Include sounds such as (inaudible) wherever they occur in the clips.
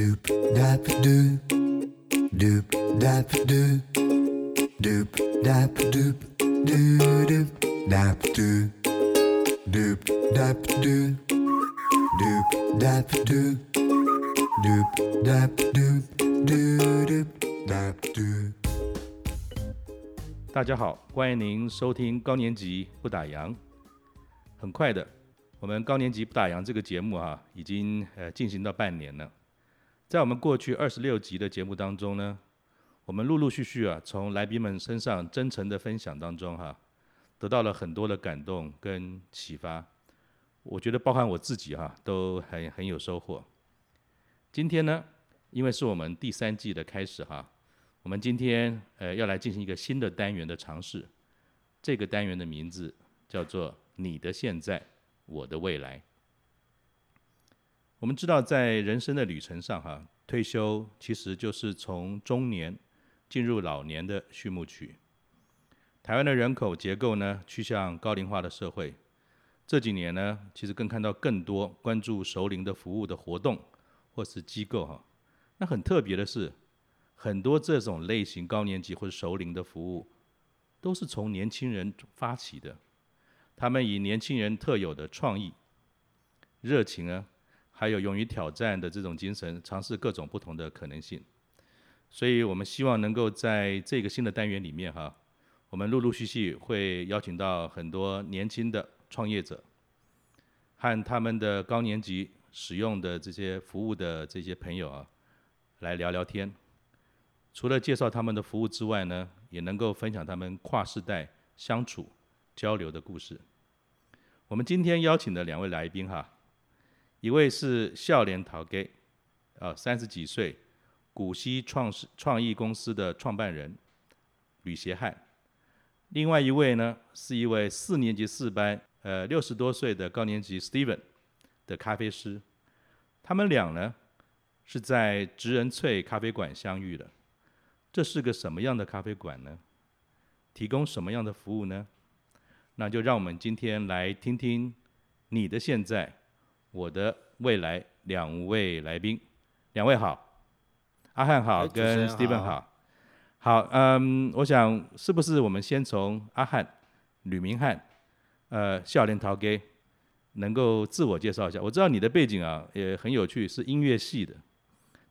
Doop dap doop, doop dap doop, doop dap doop, doo doop dap doop, doop dap doop, doop dap doop, doop dap doop, doo doop dap doop. 大家好，欢迎您收听高年级不打烊。很快的，我们高年级不打烊这个节目啊，已经呃进行到半年了。在我们过去二十六集的节目当中呢，我们陆陆续续啊，从来宾们身上真诚的分享当中哈、得到了很多的感动跟启发。我觉得包含我自己哈、都很很有收获。今天呢，因为是我们第三季的开始哈、我们今天呃要来进行一个新的单元的尝试，这个单元的名字叫做“你的现在，我的未来”。我们知道，在人生的旅程上哈，退休其实就是从中年进入老年的序幕曲。台湾的人口结构呢趋向高龄化的社会，这几年呢其实更看到更多关注熟龄的服务的活动或是机构哈。那很特别的是。很多这种类型高年级或者熟龄的服务，都是从年轻人发起的。他们以年轻人特有的创意、热情呢，还有勇于挑战的这种精神，尝试各种不同的可能性。所以我们希望能够在这个新的单元里面哈，我们陆陆续续会邀请到很多年轻的创业者，和他们的高年级使用的这些服务的这些朋友啊，来聊聊天。除了介绍他们的服务之外呢，也能够分享他们跨世代相处交流的故事。我们今天邀请的两位来宾哈，一位是少年头家，啊，三十几岁，古稀创创意公司的创办人吕协汉；另外一位呢，是一位四年级四班，呃，六十多岁的高年级 Steven 的咖啡师。他们俩呢，是在植人萃咖啡馆相遇的。这是个什么样的咖啡馆呢？提供什么样的服务呢？那就让我们今天来听听你的现在，我的未来。两位来宾，两位好，阿汉好，跟 Steven 好。好，嗯，我想是不是我们先从阿汉吕明翰，呃，笑脸陶给，能够自我介绍一下？我知道你的背景啊也很有趣，是音乐系的。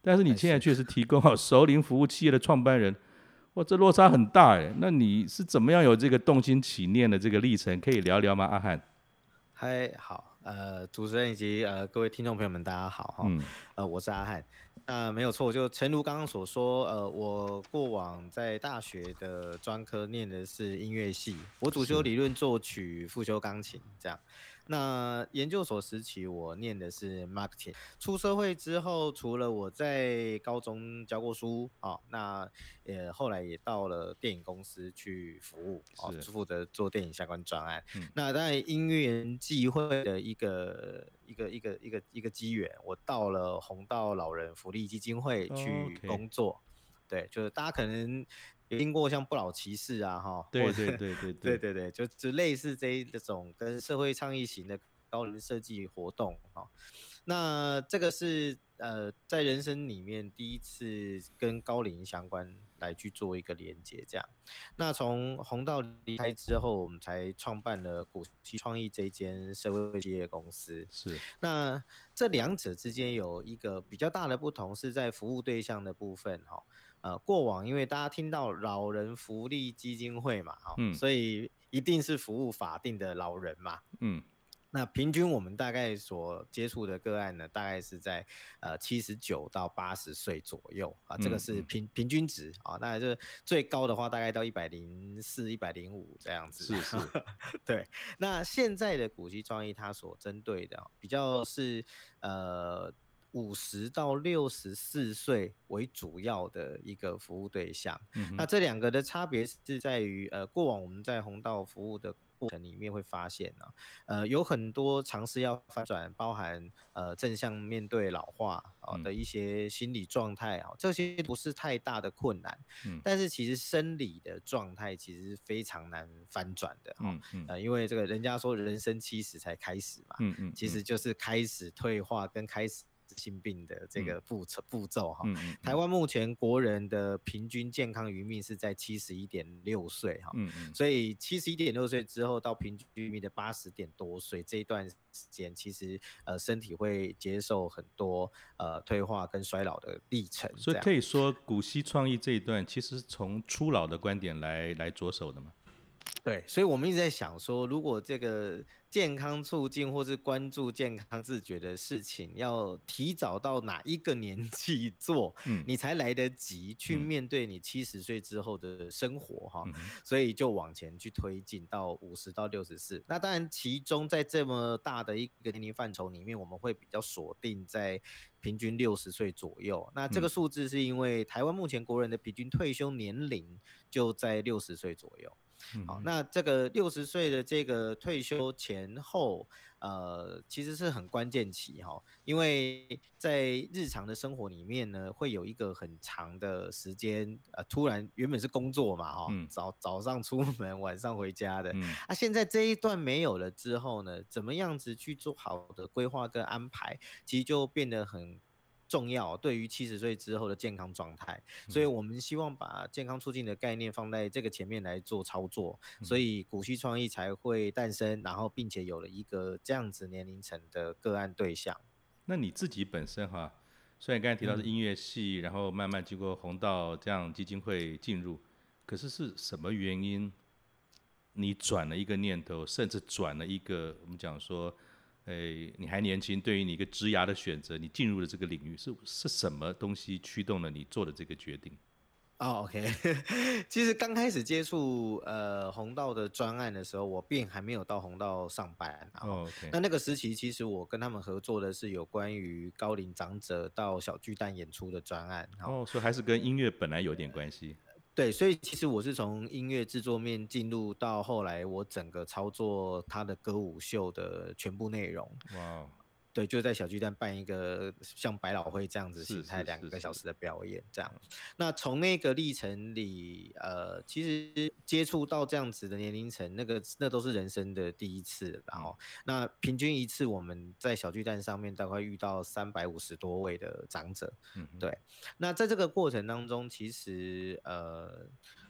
但是你现在却是提供好熟龄服务企业的创办人，哇，这落差很大哎。那你是怎么样有这个动心起念的这个历程？可以聊聊吗，阿汉？嗨，好，呃，主持人以及呃各位听众朋友们，大家好哈。嗯。呃，我是阿汉。那没有错，就诚如刚刚所说，呃，我过往在大学的专科念的是音乐系，我主修理论作曲，副修钢琴，这样。那研究所时期，我念的是 marketing。出社会之后，除了我在高中教过书，哦，那也后来也到了电影公司去服务，哦，负责做电影相关专案。嗯、那在因缘际会的一个一个一个一个一个机缘，我到了红道老人福利基金会去工作。哦 okay、对，就是大家可能。听过像不老骑士啊，哈，对对对对对对对，就就类似这这种跟社会倡议型的高龄设计活动哈，那这个是呃在人生里面第一次跟高龄相关来去做一个连接，这样。那从洪道离开之后，我们才创办了古希创意这间社会企业公司。是。那这两者之间有一个比较大的不同，是在服务对象的部分哈。呃，过往因为大家听到老人福利基金会嘛，哈、嗯，所以一定是服务法定的老人嘛，嗯，那平均我们大概所接触的个案呢，大概是在呃七十九到八十岁左右啊，这个是平、嗯、平均值啊，那这最高的话大概到一百零四、一百零五这样子，是是，(laughs) 对。那现在的古稀创意它所针对的比较是呃。五十到六十四岁为主要的一个服务对象，嗯、那这两个的差别是在于，呃，过往我们在红道服务的过程里面会发现呢、啊，呃，有很多尝试要翻转，包含呃正向面对老化啊的一些心理状态啊，这些不是太大的困难，嗯，但是其实生理的状态其实是非常难翻转的，嗯嗯，呃，因为这个人家说人生七十才开始嘛，嗯嗯，其实就是开始退化跟开始。性病的这个步骤步骤哈。台湾目前国人的平均健康余命是在七十一点六岁哈。嗯嗯、所以七十一点六岁之后到平均余命的八十点多岁这一段时间，其实呃身体会接受很多呃退化跟衰老的历程。所以可以说古稀创意这一段其实从初老的观点来来着手的嘛？对，所以我们一直在想说，如果这个健康促进或是关注健康自觉的事情，要提早到哪一个年纪做，嗯，你才来得及去面对你七十岁之后的生活哈，嗯、所以就往前去推进到五十到六十四。那当然，其中在这么大的一个年龄范畴里面，我们会比较锁定在平均六十岁左右。那这个数字是因为台湾目前国人的平均退休年龄就在六十岁左右。好，那这个六十岁的这个退休前后，呃，其实是很关键期哈，因为在日常的生活里面呢，会有一个很长的时间，呃，突然原本是工作嘛哈，早早上出门，晚上回家的，啊，现在这一段没有了之后呢，怎么样子去做好的规划跟安排，其实就变得很。重要，对于七十岁之后的健康状态，所以我们希望把健康促进的概念放在这个前面来做操作，所以古稀创意才会诞生，然后并且有了一个这样子年龄层的个案对象。那你自己本身哈，虽然刚才提到是音乐系，然后慢慢经过红道这样基金会进入，可是是什么原因，你转了一个念头，甚至转了一个我们讲说。哎，你还年轻，对于你一个职涯的选择，你进入了这个领域，是是什么东西驱动了你做的这个决定？哦、oh，OK，(laughs) 其实刚开始接触呃红道的专案的时候，我并还没有到红道上班。哦，OK，那那个时期其实我跟他们合作的是有关于高龄长者到小巨蛋演出的专案。哦，所以还是跟音乐本来有点关系。对，所以其实我是从音乐制作面进入到后来，我整个操作他的歌舞秀的全部内容。哇。对，就在小巨蛋办一个像百老汇这样子形态两个小时的表演，这样。那从那个历程里，呃，其实接触到这样子的年龄层，那个那都是人生的第一次。然后，那平均一次我们在小巨蛋上面大概遇到三百五十多位的长者。嗯，对。那在这个过程当中，其实呃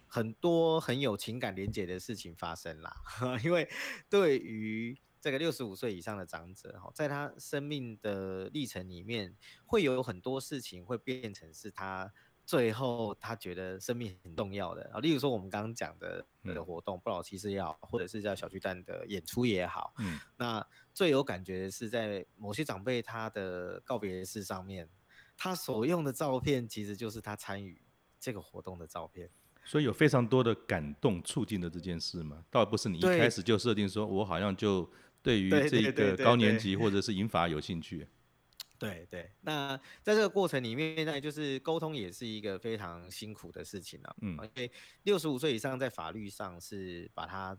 很多很有情感连结的事情发生啦，(laughs) 因为对于。这个六十五岁以上的长者，哈，在他生命的历程里面，会有很多事情会变成是他最后他觉得生命很重要的啊。例如说，我们刚刚讲的那个活动，嗯、不老骑士也好，或者是叫小巨蛋的演出也好，嗯，那最有感觉的是在某些长辈他的告别式上面，他所用的照片，其实就是他参与这个活动的照片。所以有非常多的感动促进的这件事吗？倒不是你一开始就设定说，我好像就。对于这个高年级或者是银发有兴趣，对 (laughs) 对，对，那在这个过程里面呢，就是沟通也是一个非常辛苦的事情啊。嗯，因为六十五岁以上在法律上是把它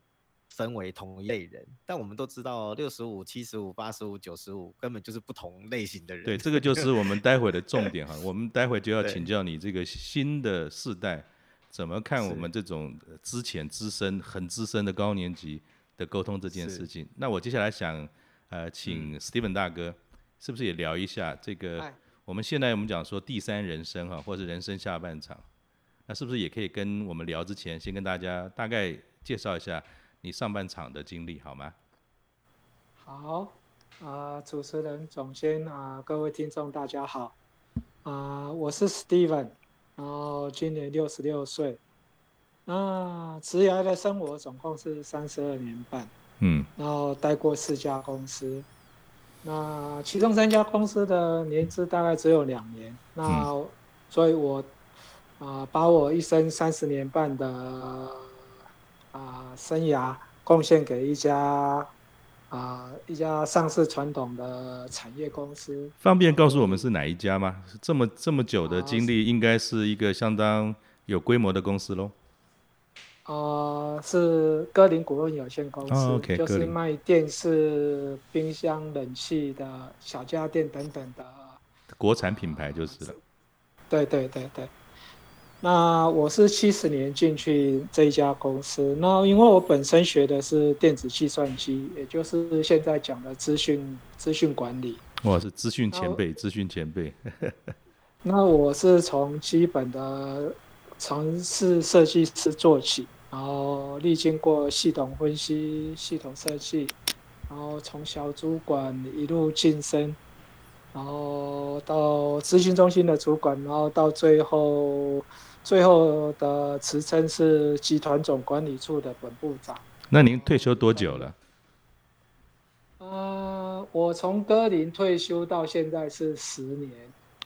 分为同一类人，但我们都知道六十五、七十五、八十五、九十五根本就是不同类型的人。对，(laughs) 这个就是我们待会的重点哈。我们待会就要请教你这个新的世代怎么看我们这种之前资深、很资深的高年级。的沟通这件事情，那我接下来想，呃，请 Steven 大哥，是不是也聊一下这个？我们现在我们讲说第三人生哈，或者是人生下半场，那是不是也可以跟我们聊之前，先跟大家大概介绍一下你上半场的经历，好吗？好，啊、呃，主持人、总监啊、呃，各位听众大家好，啊、呃，我是 Steven，然后今年六十六岁。那职涯的生活总共是三十二年半，嗯，然后待过四家公司，那其中三家公司的年资大概只有两年，那所以我啊、呃、把我一生三十年半的啊、呃、生涯贡献给一家啊、呃、一家上市传统的产业公司。方便告诉我们是哪一家吗？这么这么久的经历，应该是一个相当有规模的公司喽。呃，是歌林股份有限公司，oh, okay, 就是卖电视、冰箱、冷气的小家电等等的国产品牌，就是了。对对对对。那我是七十年进去这一家公司，那因为我本身学的是电子计算机，也就是现在讲的资讯资讯管理。我，是资讯前辈，资讯前辈。(laughs) 那我是从基本的城市设计师做起，然后历经过系统分析、系统设计，然后从小主管一路晋升，然后到咨询中心的主管，然后到最后，最后的职称是集团总管理处的本部长。那您退休多久了？呃，我从歌林退休到现在是十年。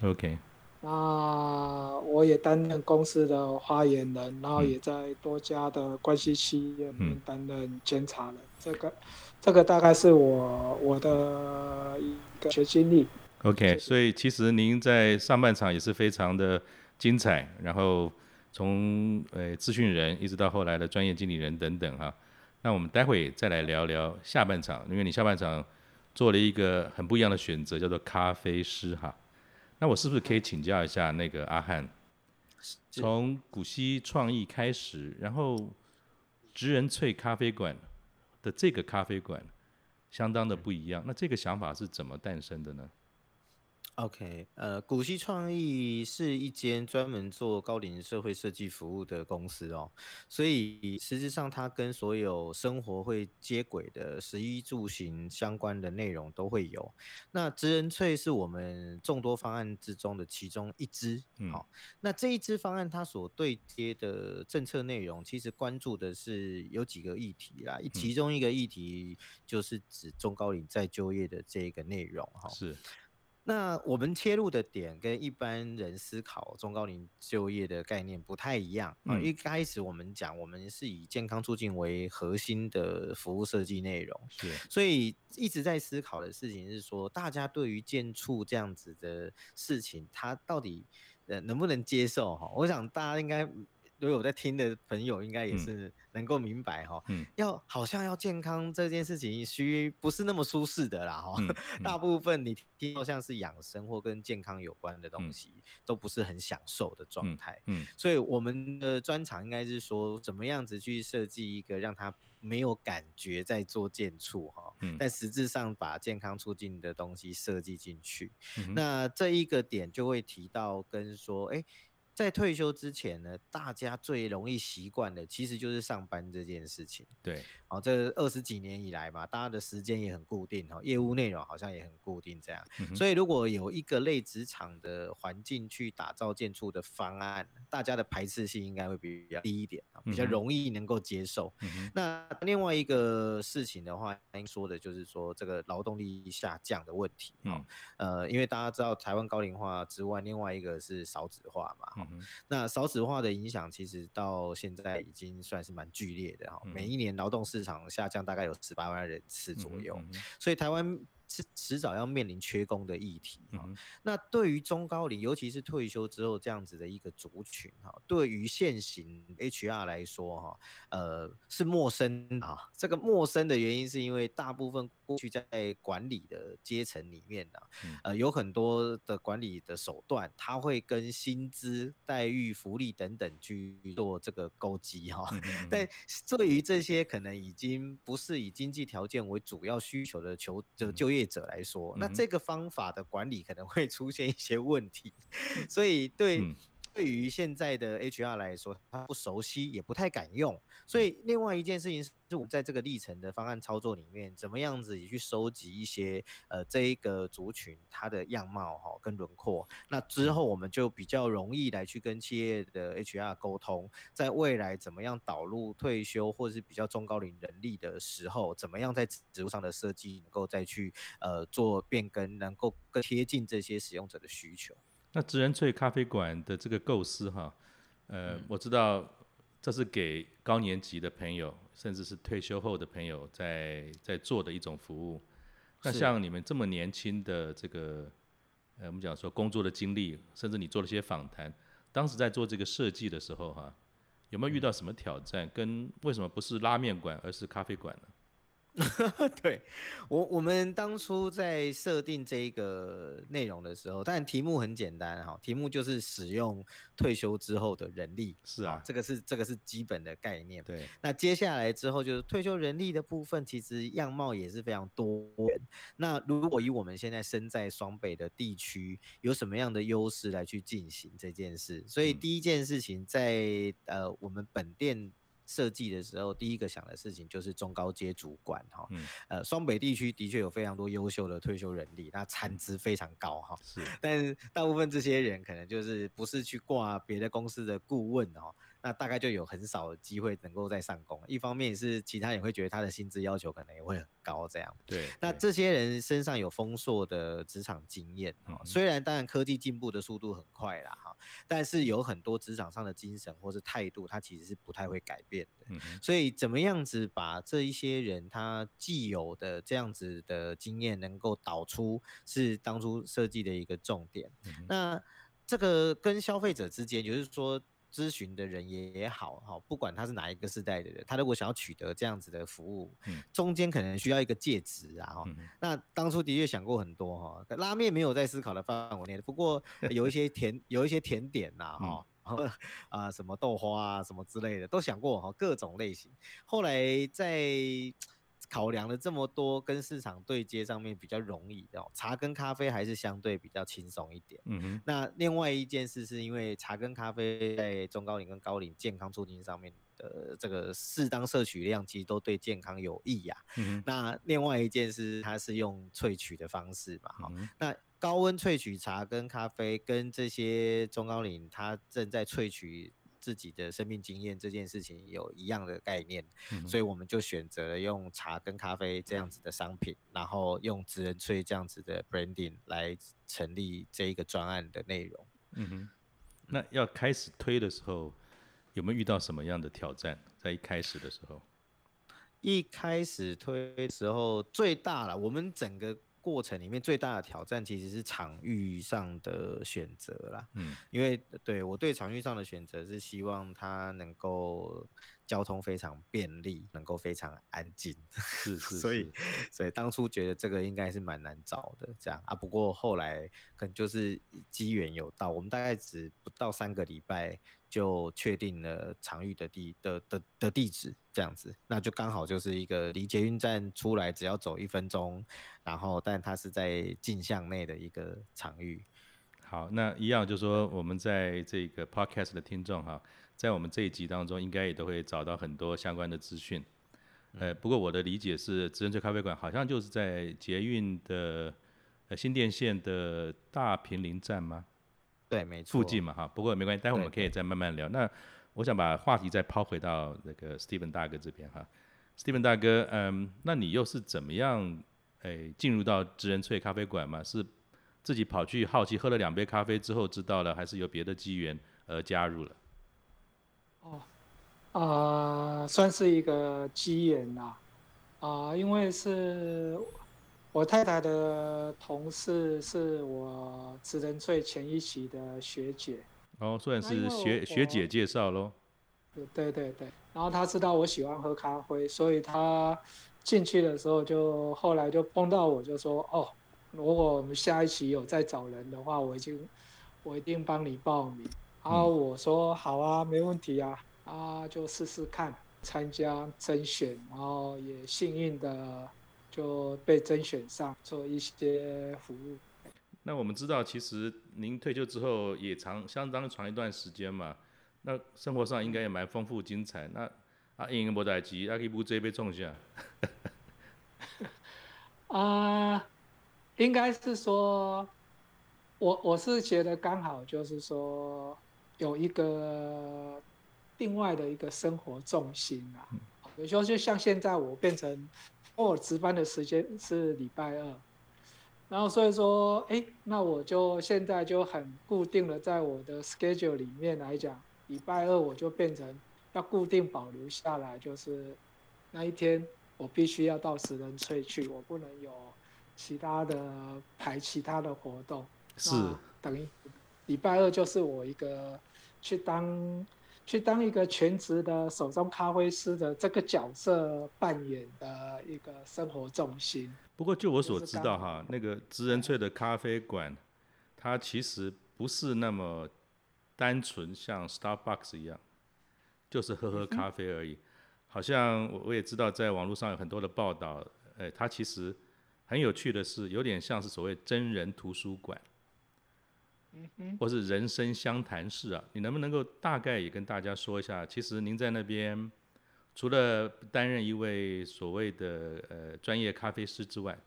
OK。那我也担任公司的发言人，然后也在多家的关系企业里面担任监察人。嗯、这个，这个大概是我我的一个学经历。OK，所以其实您在上半场也是非常的精彩，然后从呃资讯人一直到后来的专业经理人等等哈。那我们待会再来聊聊下半场，因为你下半场做了一个很不一样的选择，叫做咖啡师哈。那我是不是可以请教一下那个阿汉，从古稀创意开始，然后植人萃咖啡馆的这个咖啡馆相当的不一样，那这个想法是怎么诞生的呢？OK，呃，古希创意是一间专门做高龄社会设计服务的公司哦，所以实质上它跟所有生活会接轨的食衣住行相关的内容都会有。那职人萃是我们众多方案之中的其中一支，好、嗯哦，那这一支方案它所对接的政策内容，其实关注的是有几个议题啦，其中一个议题就是指中高龄再就业的这个内容哈，是。那我们切入的点跟一般人思考中高龄就业的概念不太一样一开始我们讲，我们是以健康促进为核心的服务设计内容，是。所以一直在思考的事情是说，大家对于健促这样子的事情，他到底呃能不能接受哈？我想大家应该。所以我在听的朋友应该也是能够明白哈，嗯，要好像要健康这件事情，需不是那么舒适的啦哈。大部分你听到像是养生或跟健康有关的东西，都不是很享受的状态。嗯，所以我们的专长应该是说，怎么样子去设计一个让他没有感觉在做健促哈，但实质上把健康促进的东西设计进去。那这一个点就会提到跟说，哎。在退休之前呢，大家最容易习惯的其实就是上班这件事情。对，哦，这二十几年以来嘛，大家的时间也很固定，哦，业务内容好像也很固定，这样。嗯、所以如果有一个类职场的环境去打造建筑的方案，大家的排斥性应该会比较低一点，比较容易能够接受。嗯、那另外一个事情的话，应说的就是说这个劳动力下降的问题。嗯，呃，因为大家知道台湾高龄化之外，另外一个是少子化嘛。嗯、那少子化的影响其实到现在已经算是蛮剧烈的哈，每一年劳动市场下降大概有十八万人次左右，所以台湾。是迟早要面临缺工的议题哈，那对于中高龄，尤其是退休之后这样子的一个族群哈，对于现行 HR 来说哈，呃，是陌生啊。这个陌生的原因是因为大部分过去在管理的阶层里面呢，呃，有很多的管理的手段，他会跟薪资待遇、福利等等去做这个勾稽哈。但对于这些可能已经不是以经济条件为主要需求的求就就业者来说，那这个方法的管理可能会出现一些问题，所以对对于现在的 HR 来说，他不熟悉也不太敢用。所以另外一件事情是，我们在这个历程的方案操作里面，怎么样子也去收集一些呃这一个族群它的样貌哈跟轮廓，那之后我们就比较容易来去跟企业的 HR 沟通，在未来怎么样导入退休或者是比较中高龄人力的时候，怎么样在职务上的设计能够再去呃做变更，能够更贴近这些使用者的需求。那职人萃咖啡馆的这个构思哈，呃，我知道这是给高年级的朋友，甚至是退休后的朋友在在做的一种服务。那像你们这么年轻的这个，呃，我们讲说工作的经历，甚至你做了些访谈，当时在做这个设计的时候哈，有没有遇到什么挑战？跟为什么不是拉面馆而是咖啡馆呢？(laughs) 对我，我们当初在设定这个内容的时候，但题目很简单哈，题目就是使用退休之后的人力。是啊，这个是这个是基本的概念。对，那接下来之后就是退休人力的部分，其实样貌也是非常多元。那如果以我们现在身在双北的地区，有什么样的优势来去进行这件事？所以第一件事情在，在呃我们本店。设计的时候，第一个想的事情就是中高阶主管哈，嗯、呃，双北地区的确有非常多优秀的退休人力，那产值非常高哈，是，但是大部分这些人可能就是不是去挂别的公司的顾问哦。那大概就有很少的机会能够再上工。一方面是其他人会觉得他的薪资要求可能也会很高，这样。对。那这些人身上有丰硕的职场经验，嗯，虽然当然科技进步的速度很快啦，哈，但是有很多职场上的精神或是态度，他其实是不太会改变的。嗯。所以怎么样子把这一些人他既有的这样子的经验能够导出，是当初设计的一个重点。嗯。那这个跟消费者之间，就是说。咨询的人也好，哈，不管他是哪一个世代的人，他如果想要取得这样子的服务，嗯、中间可能需要一个介质啊，哈、嗯。那当初的确想过很多哈，拉面没有在思考的范围内，不过 (laughs) 有一些甜，有一些甜点呐，哈、嗯，啊，什么豆花啊，什么之类的都想过哈，各种类型。后来在。考量了这么多，跟市场对接上面比较容易哦茶跟咖啡还是相对比较轻松一点。嗯哼。那另外一件事是因为茶跟咖啡在中高龄跟高龄健康促进上面的这个适当摄取量，其实都对健康有益呀、啊。嗯哼。那另外一件事，它是用萃取的方式嘛，哈、嗯。那高温萃取茶跟咖啡，跟这些中高龄它正在萃取。自己的生命经验这件事情有一样的概念，嗯，所以我们就选择了用茶跟咖啡这样子的商品，然后用职人萃这样子的 branding 来成立这一个专案的内容。嗯哼，那要开始推的时候，有没有遇到什么样的挑战？在一开始的时候，一开始推的时候最大了，我们整个。过程里面最大的挑战其实是场域上的选择啦，嗯，因为对我对场域上的选择是希望它能够交通非常便利，能够非常安静，是 (laughs) 是，是，所以所以当初觉得这个应该是蛮难找的，这样。啊，不过后来可能就是机缘有到，我们大概只不到三个礼拜。就确定了场域的地的的的地址，这样子，那就刚好就是一个离捷运站出来只要走一分钟，然后但它是在镜像内的一个场域。好，那一样就是说，我们在这个 podcast 的听众哈，在我们这一集当中，应该也都会找到很多相关的资讯。呃，不过我的理解是，职人翠咖啡馆好像就是在捷运的呃新店线的大平林站吗？对，没错，附近嘛哈，不过没关系，待会我们可以再慢慢聊。那我想把话题再抛回到那个 Steven 大哥这边哈，Steven 大哥，嗯，那你又是怎么样诶进入到职人萃咖啡馆嘛？是自己跑去好奇喝了两杯咖啡之后知道了，还是有别的机缘而加入了？哦，啊、呃，算是一个机缘啦，啊、呃，因为是。我太太的同事是我职人最前一期的学姐，哦，算是学学姐介绍喽。对对对，然后她知道我喜欢喝咖啡，所以她进去的时候就后来就碰到我就说，哦，如果我们下一期有再找人的话，我已经我一定帮你报名。然后我说好啊，没问题啊，啊就试试看参加甄选，然后也幸运的。就被甄选上做一些服务。那我们知道，其实您退休之后也长相当长一段时间嘛，那生活上应该也蛮丰富精彩。那啊，英博代吉阿基布这一杯种下。(laughs) 啊，应该是说，我我是觉得刚好就是说有一个另外的一个生活重心啊，比如说就像现在我变成。我值班的时间是礼拜二，然后所以说，哎、欸，那我就现在就很固定的在我的 schedule 里面来讲，礼拜二我就变成要固定保留下来，就是那一天我必须要到职人萃去，我不能有其他的排其他的活动。是，等于礼拜二就是我一个去当去当一个全职的手中咖啡师的这个角色扮演的一个生活重心。不过就我所知道哈，那个职人萃的咖啡馆，它其实不是那么单纯像 Starbucks 一样，就是喝喝咖啡而已。好像我我也知道，在网络上有很多的报道，呃，它其实很有趣的是，有点像是所谓真人图书馆。或是人生相谈室啊，你能不能够大概也跟大家说一下？其实您在那边除了担任一位所谓的呃专业咖啡师之外，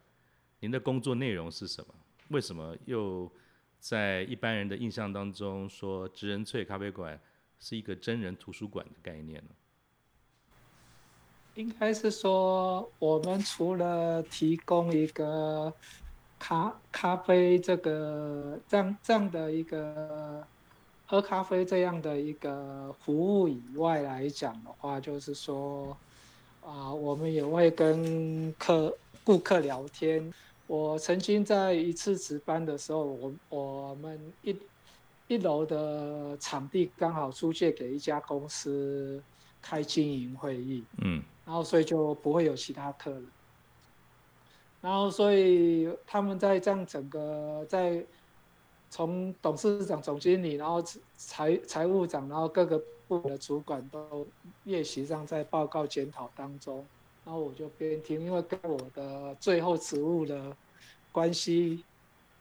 您的工作内容是什么？为什么又在一般人的印象当中说职人萃咖啡馆是一个真人图书馆的概念呢？应该是说，我们除了提供一个。咖咖啡这个这样这样的一个喝咖啡这样的一个服务以外来讲的话，就是说啊，我们也会跟客顾客聊天。我曾经在一次值班的时候，我我们一一楼的场地刚好租借给一家公司开经营会议，嗯，然后所以就不会有其他客人。然后，所以他们在这样整个在从董事长、总经理，然后财财务长，然后各个部的主管都列席上在报告检讨当中，然后我就边听，因为跟我的最后职务的关系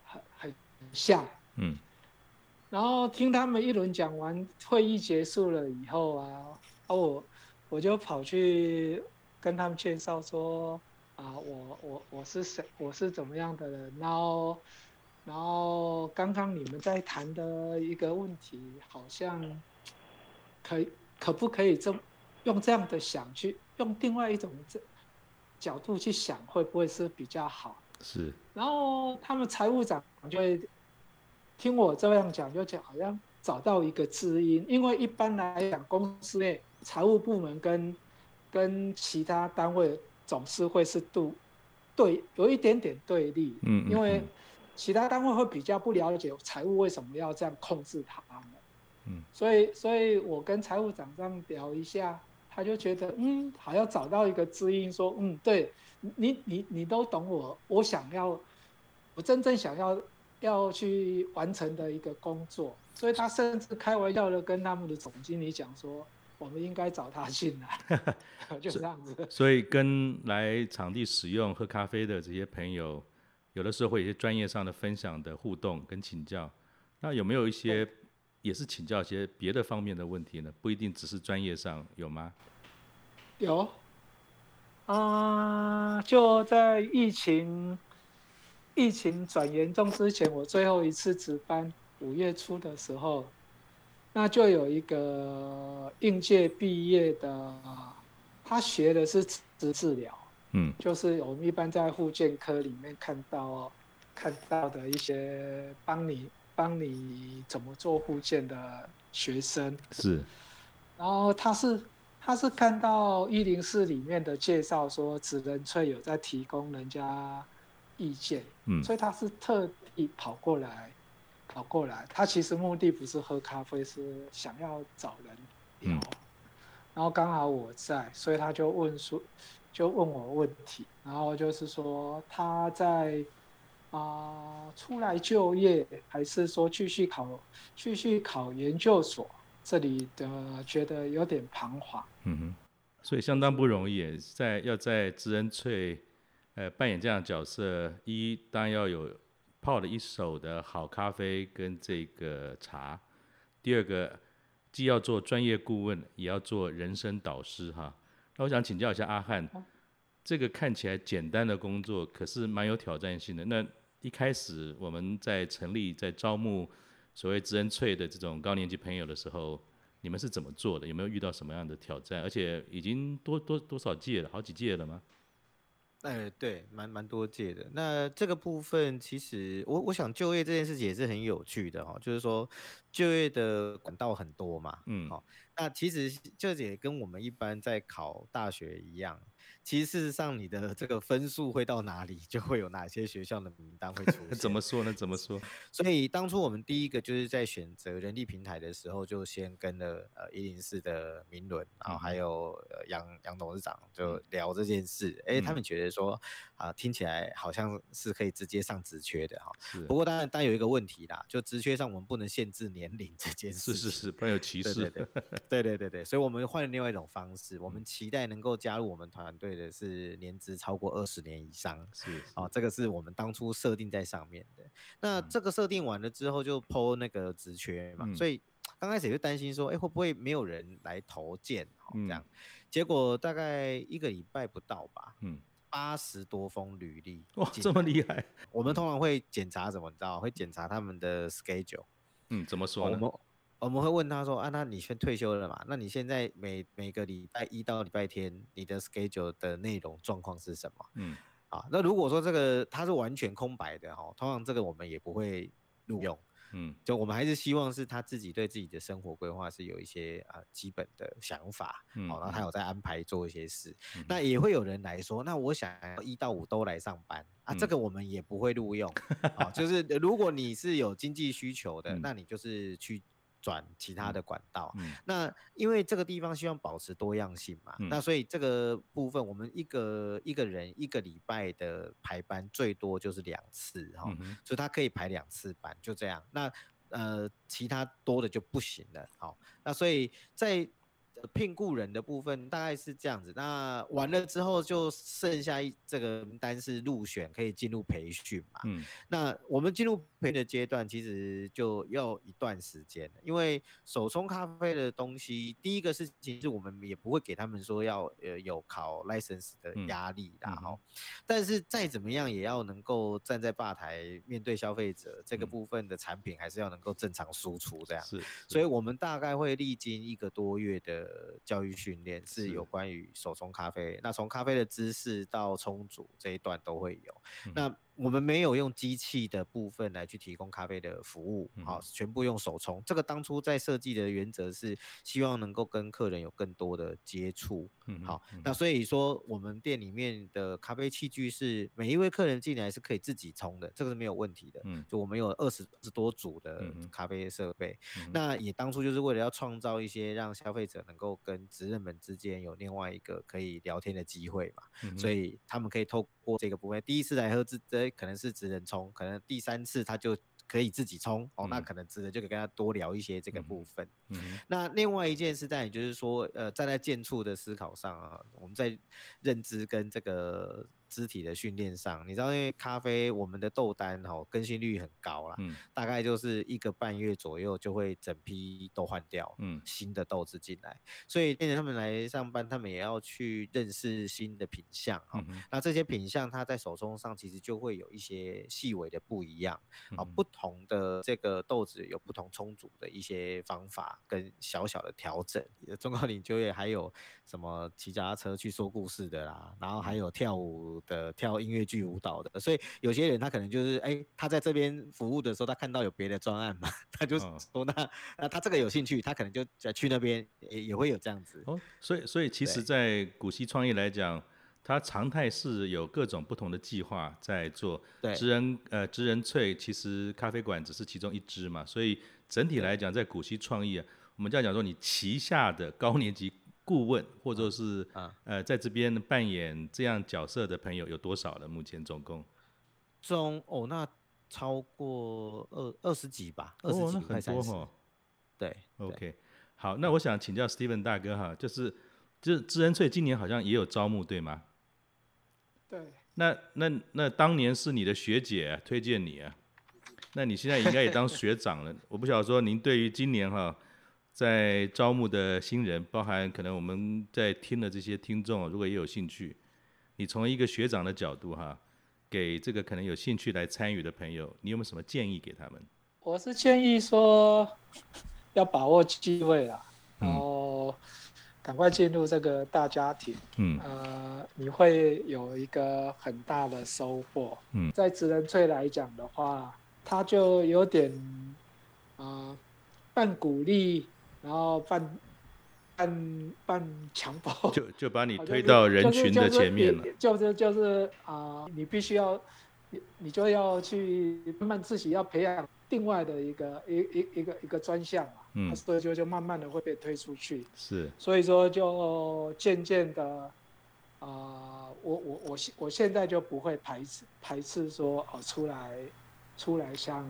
很很像，嗯，然后听他们一轮讲完，会议结束了以后啊，啊我我就跑去跟他们介绍说。啊，我我我是谁？我是怎么样的人？然后，然后刚刚你们在谈的一个问题，好像可以可不可以这用这样的想去用另外一种这角度去想，会不会是比较好？是。然后他们财务长就会听我这样讲，就讲好像找到一个知音，因为一般来讲，公司内财务部门跟跟其他单位。总是会是对，对，有一点点对立，嗯，因为其他单位会比较不了解财务为什么要这样控制他们，嗯，所以，所以我跟财务长这样聊一下，他就觉得，嗯，好像找到一个知音，说，嗯，对，你，你，你都懂我，我想要，我真正想要要去完成的一个工作，所以他甚至开玩笑的跟他们的总经理讲说。我们应该找他进来，(laughs) 就这样子。所以跟来场地使用喝咖啡的这些朋友，有的时候会有一些专业上的分享的互动跟请教。那有没有一些也是请教一些别的方面的问题呢？不一定只是专业上，有吗？有。啊、呃，就在疫情疫情转严重之前，我最后一次值班，五月初的时候。那就有一个应届毕业的，他学的是职治疗，嗯，就是我们一般在复健科里面看到看到的一些帮你帮你怎么做复健的学生。是，然后他是他是看到一零四里面的介绍说职人萃有在提供人家意见，嗯，所以他是特地跑过来。跑过来，他其实目的不是喝咖啡，是想要找人聊。嗯、然后刚好我在，所以他就问说，就问我问题。然后就是说他在啊、呃、出来就业，还是说继续考继续考研究所？这里的觉得有点彷徨。嗯哼，所以相当不容易，在要在知恩翠呃扮演这样的角色，一当然要有。泡了一手的好咖啡跟这个茶，第二个既要做专业顾问，也要做人生导师哈。那我想请教一下阿汉，这个看起来简单的工作，可是蛮有挑战性的。那一开始我们在成立、在招募所谓知恩翠的这种高年级朋友的时候，你们是怎么做的？有没有遇到什么样的挑战？而且已经多多多少届了，好几届了吗？哎，对，蛮蛮多届的。那这个部分，其实我我想就业这件事情也是很有趣的哈，就是说就业的管道很多嘛，嗯，好，那其实这也跟我们一般在考大学一样，其实事实上你的这个分数会到哪里，就会有哪些学校的名单会出现。(laughs) 怎么说呢？怎么说？(laughs) 所以当初我们第一个就是在选择人力平台的时候，就先跟了呃一零四的明伦，然后还有杨杨、呃、董事长就聊这件事。哎、嗯欸，他们觉得说啊、呃，听起来好像是可以直接上职缺的哈。是。不过当然，当然有一个问题啦，就职缺上我们不能限制年龄这件事。是是是，不然有歧视。对对对，对对对对，所以我们换了另外一种方式，我们期待能够加入我们团队的是年资超过二十年以上。是。啊、哦，这个是我们当初设定在上面的。那这个设定完了之后，就 po 那个职缺嘛，嗯、所以刚开始也就担心说，哎、欸，会不会没有人来投件？这样、嗯，结果大概一个礼拜不到吧，嗯，八十多封履历，哇，这么厉害！我们通常会检查什么？你知道？会检查他们的 schedule。嗯，怎么说呢？我们我们会问他说，啊，那你先退休了嘛？那你现在每每个礼拜一到礼拜天，你的 schedule 的内容状况是什么？嗯。啊，那如果说这个它是完全空白的哈，通常这个我们也不会录用，嗯，就我们还是希望是他自己对自己的生活规划是有一些啊基本的想法，嗯，然后他有在安排做一些事，嗯，那也会有人来说，那我想要一到五都来上班啊，这个我们也不会录用，(laughs) 啊，就是如果你是有经济需求的，那你就是去。转其他的管道，嗯，那因为这个地方希望保持多样性嘛，嗯，那所以这个部分我们一个一个人一个礼拜的排班最多就是两次哈，嗯，所以他可以排两次班，就这样。那呃，其他多的就不行了，好，那所以在。聘雇人的部分大概是这样子，那完了之后就剩下一这个名单是入选，可以进入培训嘛。嗯，那我们进入培训的阶段其实就要一段时间，因为手冲咖啡的东西，第一个事情是我们也不会给他们说要呃有考 license 的压力，然后、嗯，但是再怎么样也要能够站在吧台面对消费者，这个部分的产品还是要能够正常输出这样。是，所以我们大概会历经一个多月的。呃，教育训练是有关于手冲咖啡，那从咖啡的知识到冲煮这一段都会有。嗯、那我们没有用机器的部分来去提供咖啡的服务，好、嗯，全部用手冲。这个当初在设计的原则是希望能够跟客人有更多的接触。嗯，好，那所以说我们店里面的咖啡器具是每一位客人进来是可以自己冲的，这个是没有问题的。嗯，就我们有二十多组的咖啡设备、嗯，那也当初就是为了要创造一些让消费者能够跟职人们之间有另外一个可以聊天的机会嘛、嗯，所以他们可以透过这个部分，第一次来喝这这这。可能是只能冲，可能第三次他就可以自己冲哦，那可能只能就可以跟他多聊一些这个部分。嗯，那另外一件事，在也就是说，呃，站在建处的思考上啊，我们在认知跟这个。肢体的训练上，你知道，因为咖啡我们的豆单哈更新率很高啦，嗯，大概就是一个半月左右就会整批都换掉，嗯，新的豆子进来，所以变成他们来上班，他们也要去认识新的品相啊，嗯，那这些品相它在手冲上其实就会有一些细微的不一样啊，嗯，不同的这个豆子有不同冲煮的一些方法跟小小的调整，中高龄就业还有什么骑脚踏车去说故事的啦，然后还有跳舞。的跳音乐剧舞蹈的，所以有些人他可能就是哎、欸，他在这边服务的时候，他看到有别的专案嘛，(laughs) 他就说那那他这个有兴趣，他可能就去那边也也会有这样子。哦，所以所以其实，在古稀创业来讲，它常态是有各种不同的计划在做。对，职人呃职人萃其实咖啡馆只是其中一支嘛，所以整体来讲，在古稀创业，我们这样讲说，你旗下的高年级。顾问或者是呃，在这边扮演这样角色的朋友有多少了？目前总共？中哦，那超过二二十几吧，二十几哦，那很多哈。对，OK，好，那我想请教 Steven 大哥哈，就是就是知恩翠今年好像也有招募对吗？对。那那那当年是你的学姐推荐你啊，那你现在应该也当学长了。我不晓得说您对于今年哈。在招募的新人，包含可能我们在听的这些听众，如果也有兴趣，你从一个学长的角度哈，给这个可能有兴趣来参与的朋友，你有没有什么建议给他们？我是建议说，要把握机会啦，然后赶快进入这个大家庭。嗯，呃，你会有一个很大的收获。嗯，在职人萃来讲的话，他就有点啊、呃，半鼓励。然后半半半强暴，就就把你推到人群的前面了。就是就是啊、呃，你必须要，你你就要去慢慢自己要培养另外的一个一一一个一个专项嘛，嗯，所以就就慢慢的会被推出去。是，所以说就渐渐的，啊、呃，我我我现我现在就不会排斥排斥说哦出来出来像。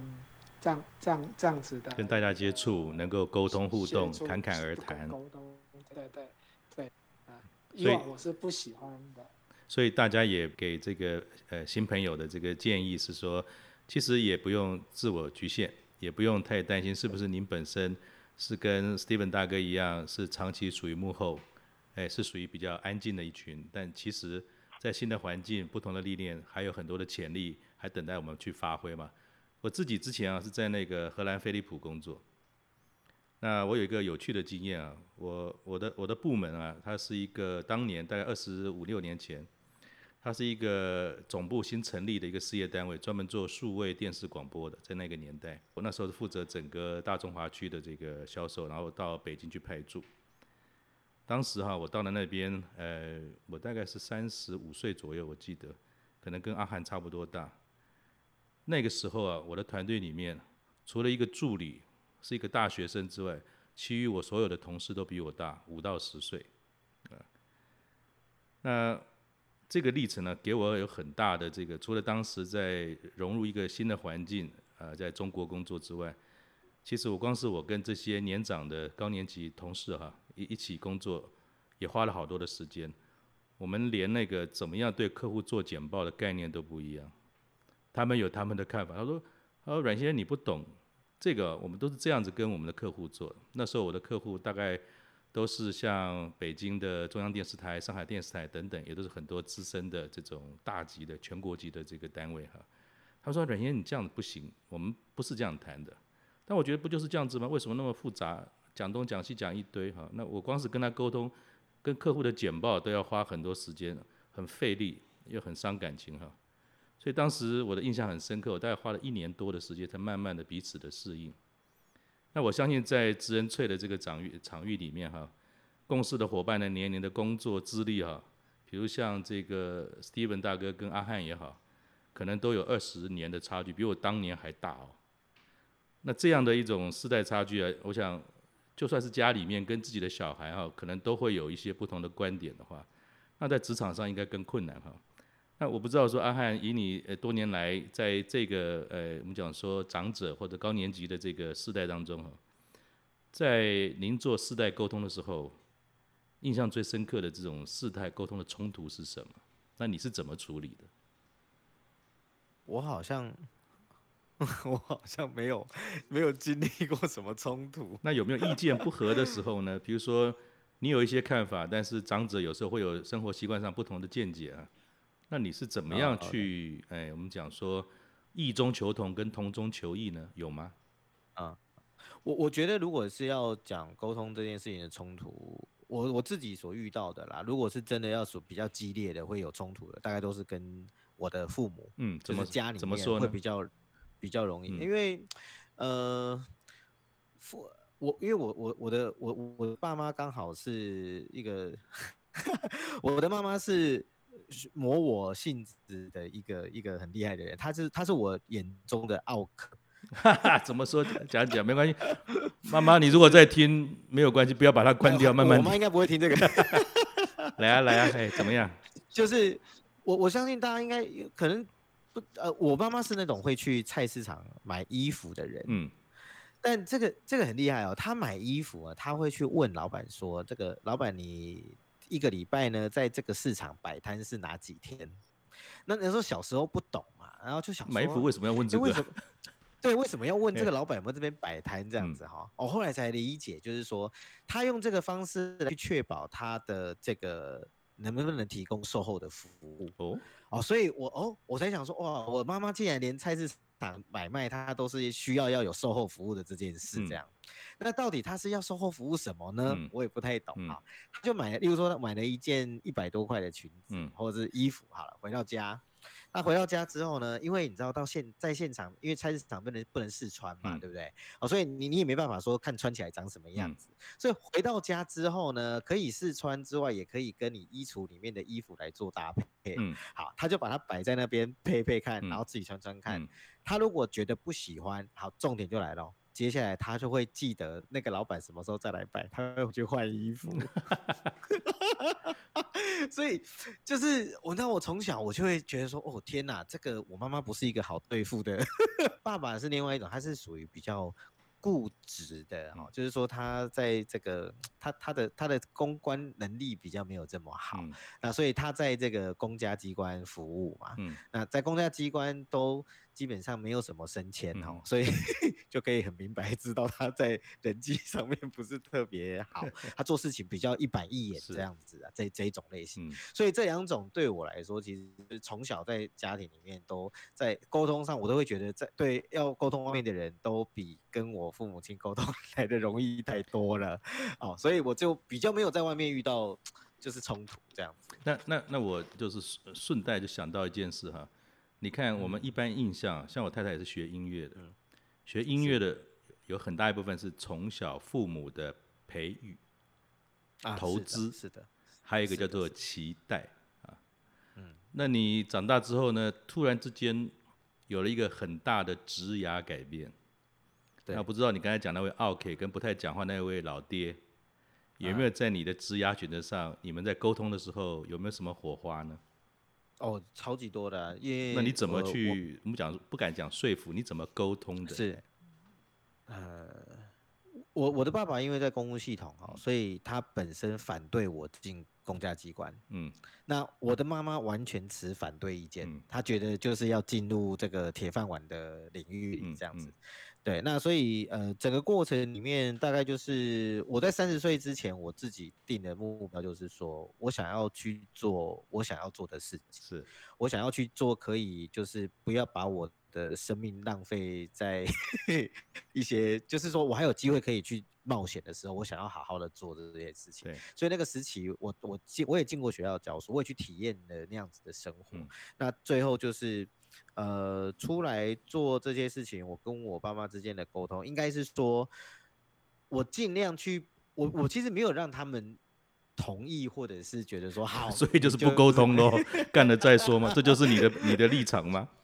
这样这样这样子的，跟大家接触，能够沟通互动，侃侃而谈。沟通，对对对，啊，以往我是不喜欢的。所以大家也给这个呃新朋友的这个建议是说，其实也不用自我局限，也不用太担心是不是您本身是跟 Steven 大哥一样，是长期属于幕后，哎，是属于比较安静的一群。但其实，在新的环境、不同的历练，还有很多的潜力，还等待我们去发挥嘛。我自己之前啊是在那个荷兰飞利浦工作，那我有一个有趣的经验啊，我我的我的部门啊，它是一个当年大概二十五六年前，它是一个总部新成立的一个事业单位，专门做数位电视广播的，在那个年代，我那时候是负责整个大中华区的这个销售，然后到北京去派驻。当时哈、我到了那边，呃，我大概是三十五岁左右，我记得，可能跟阿汉差不多大。那个时候啊，我的团队里面，除了一个助理是一个大学生之外，其余我所有的同事都比我大五到十岁，啊，那这个历程呢，给我有很大的这个，除了当时在融入一个新的环境啊，在中国工作之外，其实我光是我跟这些年长的高年级同事哈，一一起工作，也花了好多的时间，我们连那个怎么样对客户做简报的概念都不一样。他们有他们的看法。他说：“他说阮先生，你不懂这个，我们都是这样子跟我们的客户做。那时候我的客户大概都是像北京的中央电视台、上海电视台等等，也都是很多资深的这种大级的全国级的这个单位哈。他说：阮先生，你这样子不行，我们不是这样谈的。但我觉得不就是这样子吗？为什么那么复杂？讲东讲西讲一堆哈。那我光是跟他沟通，跟客户的简报都要花很多时间，很费力又很伤感情哈。”所以当时我的印象很深刻，我大概花了一年多的时间才慢慢的彼此的适应。那我相信在职人翠的这个场域场域里面哈，共事的伙伴的年龄的工作资历哈，比如像这个 Steven 大哥跟阿汉也好，可能都有二十年的差距，比我当年还大哦。那这样的一种世代差距啊，我想就算是家里面跟自己的小孩哈，可能都会有一些不同的观点的话，那在职场上应该更困难哈。那我不知道说阿汉，以你呃多年来在这个呃我们讲说长者或者高年级的这个世代当中哈，在您做世代沟通的时候，印象最深刻的这种世代沟通的冲突是什么？那你是怎么处理的？我好像 (laughs) 我好像没有没有经历过什么冲突。那有没有意见不合的时候呢？比如说你有一些看法，但是长者有时候会有生活习惯上不同的见解啊。那你是怎么样去？哎、oh, okay. 欸，我们讲说异中求同跟同中求异呢？有吗？啊，我我觉得如果是要讲沟通这件事情的冲突，我我自己所遇到的啦，如果是真的要说比较激烈的会有冲突的，大概都是跟我的父母，嗯，怎么就是家里面怎么说会比较比较容易，因为呃父我因为我我我的我我的爸妈刚好是一个，(laughs) 我的妈妈是。磨我性子的一个一个很厉害的人，他是他是我眼中的奥客。哈哈，怎么说？讲讲没关系。妈妈，你如果在听，没有关系，不要把它关掉，慢慢。我妈应该不会听这个。(laughs) 来啊来啊，哎，怎么样？(laughs) 就是我我相信大家应该可能不呃，我妈妈是那种会去菜市场买衣服的人。嗯。但这个这个很厉害哦，她买衣服啊，她会去问老板说：“这个老板你。”一个礼拜呢，在这个市场摆摊是哪几天？那那时候小时候不懂嘛，然后就想说买衣服为什么要问这个？为什么？(laughs) 对，为什么要问这个老板有没有这边摆摊这样子哈？我、嗯哦、后来才理解，就是说他用这个方式来确保他的这个能不能提供售后的服务哦哦，所以我哦我才想说哇，我妈妈竟然连菜市场买卖她都是需要要有售后服务的这件事这样。嗯那到底他是要售后服务什么呢？嗯、我也不太懂啊。他、嗯、就买了，例如说买了一件一百多块的裙子，嗯、或者是衣服，好了，回到家，那回到家之后呢，因为你知道到现在现场，因为菜市场不能不能试穿嘛，嗯、对不对？哦，所以你你也没办法说看穿起来长什么样子。嗯、所以回到家之后呢，可以试穿之外，也可以跟你衣橱里面的衣服来做搭配。嗯，好，他就把它摆在那边配配看，然后自己穿穿看。嗯、他如果觉得不喜欢，好，重点就来了。接下来他就会记得那个老板什么时候再来拜，他会去换衣服。(laughs) 所以就是我，那我从小我就会觉得说，哦天哪，这个我妈妈不是一个好对付的，(laughs) 爸爸是另外一种，他是属于比较固执的哦，就是说他在这个他他的他的公关能力比较没有这么好，嗯、那所以他在这个公家机关服务嘛，嗯、那在公家机关都。基本上没有什么升迁哦，嗯、所以 (laughs) 就可以很明白知道他在人际上面不是特别好，(laughs) 他做事情比较一板一眼这样子啊，这这一种类型。嗯、所以这两种对我来说，其实从小在家庭里面都在沟通上，我都会觉得在对要沟通外面的人都比跟我父母亲沟通 (laughs) 来的容易太多了哦，所以我就比较没有在外面遇到 (tsk) 就是冲突这样子。那那那我就是顺带就想到一件事哈。你看，我们一般印象，嗯、像我太太也是学音乐的，嗯、学音乐的有很大一部分是从小父母的培育、啊、投资，是的，还有一个叫做期待啊。嗯，那你长大之后呢，突然之间有了一个很大的职涯改变。对那不知道你刚才讲那位奥 K 跟不太讲话那位老爹，有没有在你的职涯选择上，啊、你们在沟通的时候有没有什么火花呢？哦，超级多的、啊，因为那你怎么去？我们讲不敢讲说服，你怎么沟通的？是，呃，我我的爸爸因为在公务系统哦，所以他本身反对我进公家机关。嗯，那我的妈妈完全持反对意见，她、嗯、觉得就是要进入这个铁饭碗的领域里这样子。嗯嗯对，那所以呃，整个过程里面大概就是我在三十岁之前，我自己定的目标就是说我想要去做我想要做的事情，是我想要去做可以就是不要把我的生命浪费在 (laughs) 一些，就是说我还有机会可以去冒险的时候，我想要好好的做这些事情。对，所以那个时期我我进我也进过学校教书，我也去体验了那样子的生活。嗯、那最后就是。呃，出来做这些事情，我跟我爸妈之间的沟通，应该是说，我尽量去，我我其实没有让他们同意，或者是觉得说 (laughs) 好，所以就是不沟通咯，干了再说嘛，这就是你的你的立场吗？(laughs)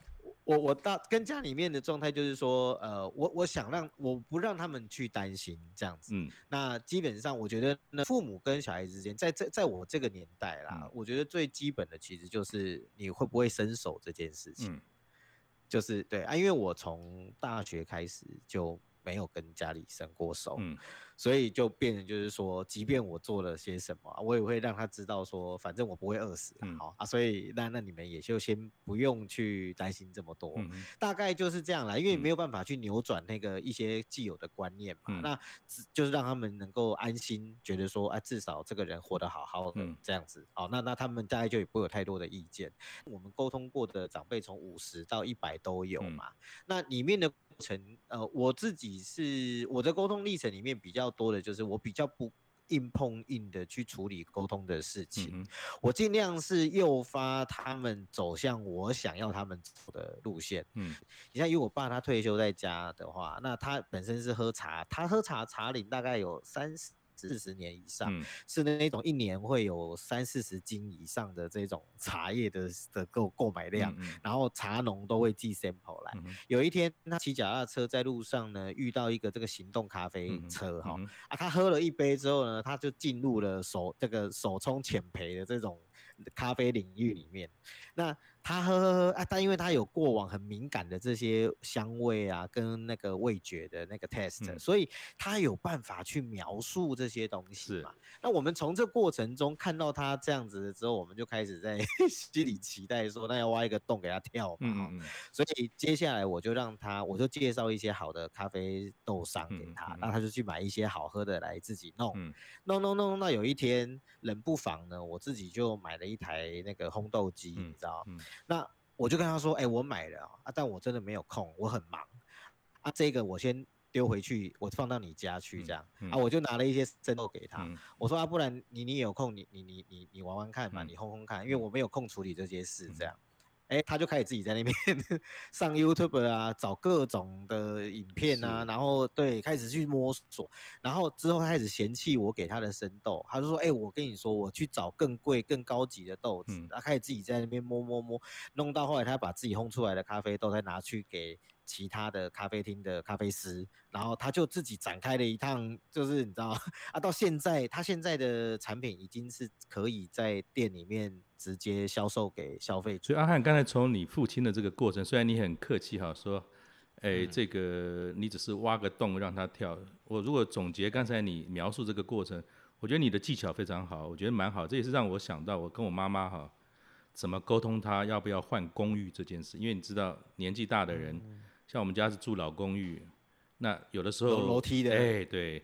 我我到跟家里面的状态就是说，呃，我我想让我不让他们去担心这样子，嗯，那基本上我觉得，那父母跟小孩之间，在这在我这个年代啦，嗯、我觉得最基本的其实就是你会不会伸手这件事情，嗯、就是对啊，因为我从大学开始就没有跟家里伸过手，嗯。所以就变成就是说，即便我做了些什么，我也会让他知道说，反正我不会饿死，好、嗯哦、啊。所以那那你们也就先不用去担心这么多，嗯、大概就是这样啦。因为没有办法去扭转那个一些既有的观念嘛，嗯、那就是让他们能够安心，觉得说，啊，至少这个人活得好好的这样子。哦，那那他们大概就也不会有太多的意见。我们沟通过的长辈从五十到一百都有嘛，嗯、那里面的过程，呃，我自己是我的沟通历程里面比较。多的就是我比较不硬碰硬的去处理沟通的事情，嗯、我尽量是诱发他们走向我想要他们走的路线。嗯，你像因为我爸他退休在家的话，那他本身是喝茶，他喝茶茶龄大概有三十。四十年以上，嗯、是那种一年会有三四十斤以上的这种 (laughs) 茶叶的的购购买量，然后茶农都会寄 sample 来。嗯、有一天，他骑脚踏车在路上呢，遇到一个这个行动咖啡车哈，啊，他喝了一杯之后呢，他就进入了手这个手冲浅焙的这种咖啡领域里面，那。他喝喝喝啊！但因为他有过往很敏感的这些香味啊，跟那个味觉的那个 test，、嗯、所以他有办法去描述这些东西嘛。那我们从这过程中看到他这样子的之后，我们就开始在 (laughs) 心里期待说，那要挖一个洞给他跳嘛。嗯嗯嗯，所以接下来我就让他，我就介绍一些好的咖啡豆商给他，那、他就去买一些好喝的来自己弄。嗯、弄弄弄，那有一天冷不防呢，我自己就买了一台那个烘豆机，嗯、你知道。嗯那我就跟他说：“哎、欸，我买了啊，但我真的没有空，我很忙啊。这个我先丢回去，我放到你家去这样、嗯嗯、啊。我就拿了一些生豆给他，嗯、我说啊，不然你你有空，你你你你你玩玩看嘛，嗯、你烘烘看，因为我没有空处理这些事这样。哎、哎，他就开始自己在那边 (laughs) 上 YouTube 啊，找各种的影片啊，然后对，开始去摸索，然后之后开始嫌弃我给他的生豆，他就说，哎，我跟你说，我去找更贵、更高级的豆子，他开始自己在那边摸摸摸，弄到后来他把自己烘出来的咖啡豆再拿去给。其他的咖啡厅的咖啡师，然后他就自己展开了一趟，就是你知道 (laughs) 啊，到现在他现在的产品已经是可以在店里面直接销售给消费者。所以阿汉刚才从你父亲的这个过程，虽然你很客气哈，说，哎、欸，这个你只是挖个洞让他跳。我如果总结刚才你描述这个过程，我觉得你的技巧非常好，我觉得蛮好。这也是让我想到我跟我妈妈哈，怎么沟通他要不要换公寓这件事，因为你知道年纪大的人。嗯像我们家是住老公寓，那有的时候有楼梯的，哎、欸，对。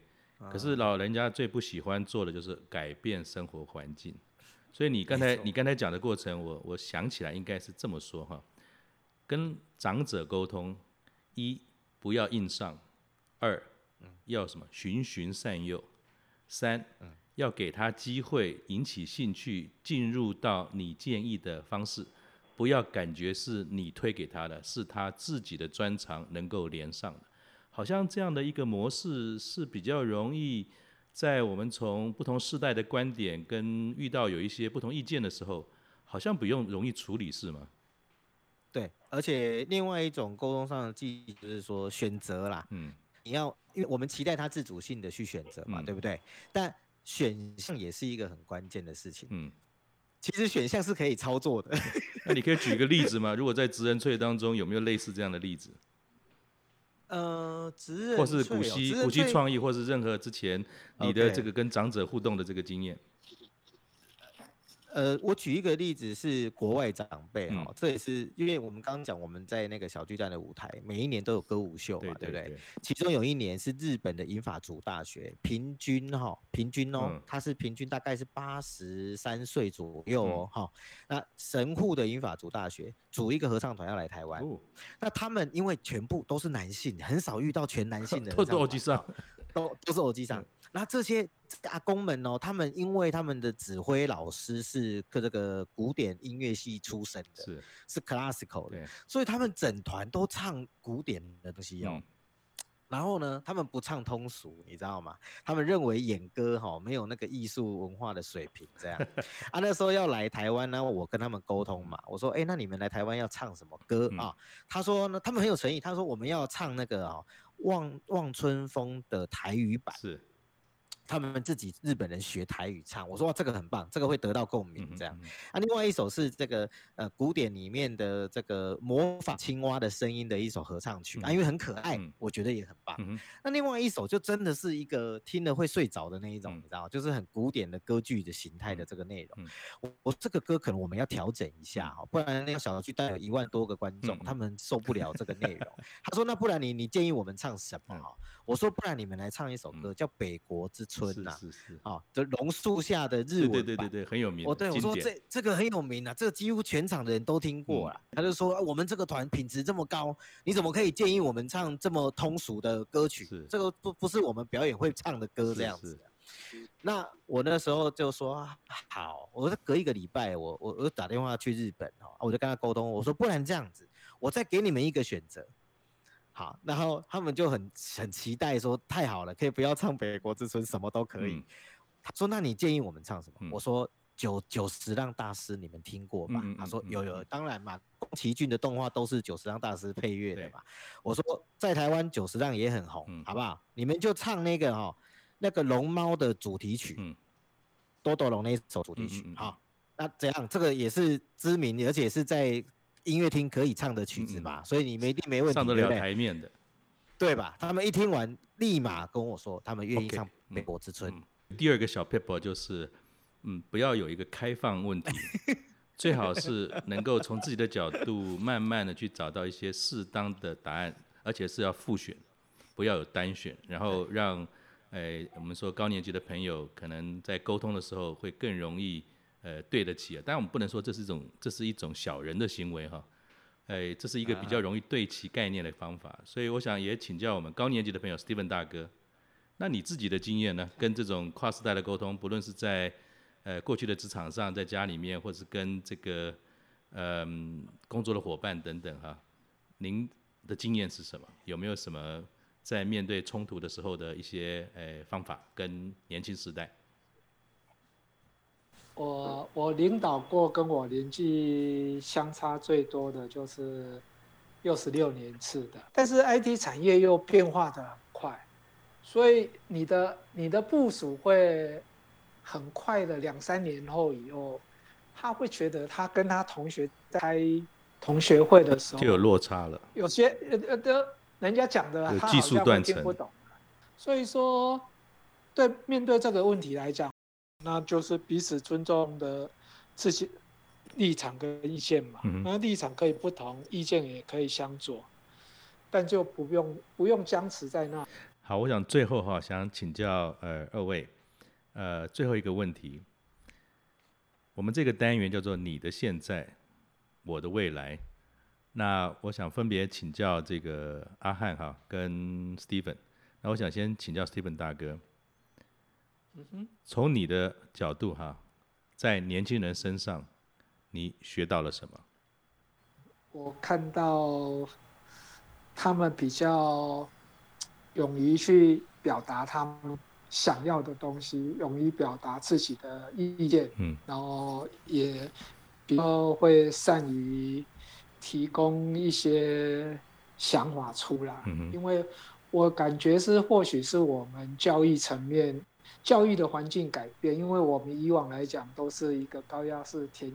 可是老人家最不喜欢做的就是改变生活环境，所以你刚才你刚才讲的过程，我我想起来应该是这么说哈：跟长者沟通，一不要硬上，二要什么？循循善诱，三要给他机会引起兴趣，进入到你建议的方式。不要感觉是你推给他的，是他自己的专长能够连上的，好像这样的一个模式是比较容易，在我们从不同世代的观点跟遇到有一些不同意见的时候，好像不用容易处理，是吗？对，而且另外一种沟通上的技巧就是说选择啦，嗯，你要因为我们期待他自主性的去选择嘛，嗯、对不对？但选项也是一个很关键的事情，嗯。其实选项是可以操作的，(laughs) 那你可以举个例子吗？如果在职人萃当中有没有类似这样的例子？呃，职人萃或是古稀古稀创意，或是任何之前你的这个跟长者互动的这个经验。呃，我举一个例子是国外长辈哈、嗯，这也是因为我们刚刚讲我们在那个小巨蛋的舞台，每一年都有歌舞秀嘛，对，不对？其中有一年是日本的银法族大学，平均哈，平均哦，嗯、他是平均大概是八十三岁左右哦，哈、嗯。那神户的银法族大学组一个合唱团要来台湾、嗯，那他们因为全部都是男性，很少遇到全男性的，(laughs) 都是欧吉桑，都都是欧吉桑。那这些阿公们哦，他们因为他们的指挥老师是个这个古典音乐系出身的，是是 classical 的，所以他们整团都唱古典的东西哦。嗯、然后呢，他们不唱通俗，你知道吗？他们认为演歌哈没有那个艺术文化的水平，这样 (laughs) 啊。那时候要来台湾呢，我跟他们沟通嘛，我说，哎，那你们来台湾要唱什么歌、嗯、啊？他说呢，他们很有诚意，他说我们要唱那个啊《望望春风》的台语版是。他们自己日本人学台语唱，我说哇，这个很棒，这个会得到共鸣，这样。嗯嗯、啊，另外一首是这个呃古典里面的这个模仿青蛙的声音的一首合唱曲、嗯、啊，因为很可爱、嗯，我觉得也很棒、嗯。那另外一首就真的是一个听了会睡着的那一种、嗯，你知道，就是很古典的歌剧的形态的这个内容。嗯、我我这个歌可能我们要调整一下哈，不然那个小剧带有一万多个观众、嗯，他们受不了这个内容。(laughs) 他说那不然你你建议我们唱什么哈？我说不然你们来唱一首歌叫《北国之春》呐。是是是。啊，这榕树下的日文版，对对对对，很有名。我对我说这这个很有名啊，这个几乎全场的人都听过了、嗯。他就说、啊、我们这个团品质这么高，你怎么可以建议我们唱这么通俗的歌曲？是这个不不是我们表演会唱的歌这样子的。那我那时候就说好，我说隔一个礼拜，我我我打电话去日本哈，我就跟他沟通，我说不然这样子，我再给你们一个选择。好，然后他们就很很期待说太好了，可以不要唱《北国之春》，什么都可以。嗯、他说：“那你建议我们唱什么？”嗯、我说：“九九十让大师，你们听过吧？”嗯、他说：“有有，当然嘛，宫崎骏的动画都是九十让大师配乐的嘛。”我说：“在台湾九十让也很红、嗯，好不好？你们就唱那个哈、哦，那个龙猫的主题曲，嗯、多多龙那首主题曲。嗯嗯嗯”好，那这样这个也是知名，而且是在。音乐厅可以唱的曲子嘛、嗯，所以你们一定没问题，上得了台面的，对吧？他们一听完，立马跟我说，他们愿意唱《美国之春》okay, 嗯嗯。第二个小撇步就是，嗯，不要有一个开放问题，(laughs) 最好是能够从自己的角度，慢慢的去找到一些适当的答案，而且是要复选，不要有单选，然后让，哎，我们说高年级的朋友可能在沟通的时候会更容易。呃，对得起啊，当然我们不能说这是一种，这是一种小人的行为哈，哎，这是一个比较容易对齐概念的方法，所以我想也请教我们高年级的朋友 Steven 大哥，那你自己的经验呢？跟这种跨时代的沟通，不论是在呃过去的职场上，在家里面，或是跟这个嗯，工作的伙伴等等哈，您的经验是什么？有没有什么在面对冲突的时候的一些诶、呃、方法跟年轻时代？我我领导过跟我年纪相差最多的就是六十六年次的，但是 IT 产业又变化的很快，所以你的你的部署会很快的两三年后以后。他会觉得他跟他同学在开同学会的时候就有落差了。有些呃呃，人家讲的他好像会听不懂。所以说，对面对这个问题来讲，那就是彼此尊重的自己立场跟意见嘛。那立场可以不同，意见也可以相左，但就不用不用僵持在那。好，我想最后哈，想请教呃二位，呃最后一个问题。我们这个单元叫做“你的现在，我的未来”。那我想分别请教这个阿汉哈跟 Steven。那我想先请教 Steven 大哥。从你的角度哈，在年轻人身上，你学到了什么？我看到他们比较勇于去表达他们。想要的东西，勇于表达自己的意见，嗯，然后也比较会善于提供一些想法出来，嗯哼，因为我感觉是或许是我们教育层面教育的环境改变，因为我们以往来讲都是一个高压式填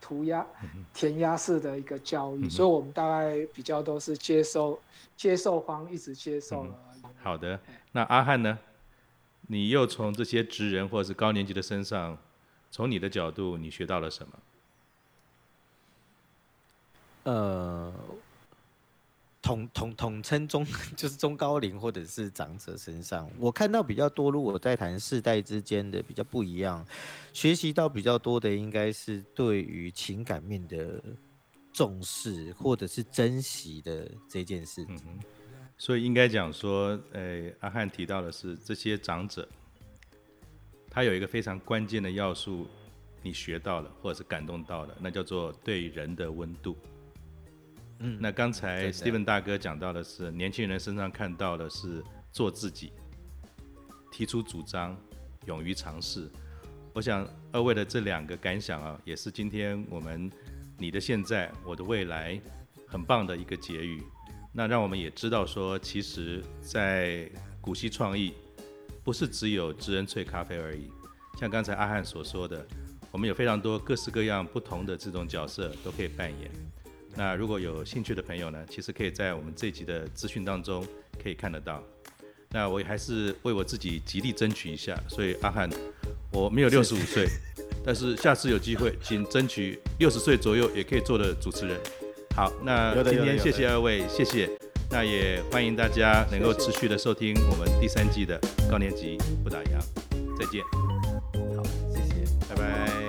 涂鸦填鸭式的一个教育，嗯，所以我们大概比较都是接受接受方一直接受了，嗯。好的，那阿汉呢？你又从这些职人或者是高年级的身上，从你的角度，你学到了什么？呃，统统统称中 (laughs) 就是中高龄或者是长者身上，我看到比较多。如果在谈世代之间的比较不一样，学习到比较多的，应该是对于情感面的重视或者是珍惜的这件事情。嗯所以应该讲说，呃，阿汉提到的是这些长者，他有一个非常关键的要素，你学到了或者是感动到了，那叫做对人的温度。嗯，那刚才 Steven 大哥讲到的是年轻人身上看到的是做自己，提出主张，勇于尝试。我想二位的这两个感想啊，也是今天我们你的现在，我的未来，很棒的一个结语。那让我们也知道说，其实，在古稀创意，不是只有知恩萃咖啡而已。像刚才阿汉所说的，我们有非常多各式各样不同的这种角色都可以扮演。那如果有兴趣的朋友呢，其实可以在我们这集的资讯当中可以看得到。那我还是为我自己极力争取一下。所以阿汉，我没有六十五岁，(laughs) 但是下次有机会，请争取六十岁左右也可以做的主持人。好，那今天谢谢二位，谢谢。那也欢迎大家能够持续的收听我们第三季的高年级不打烊，再见。好，谢谢，拜拜。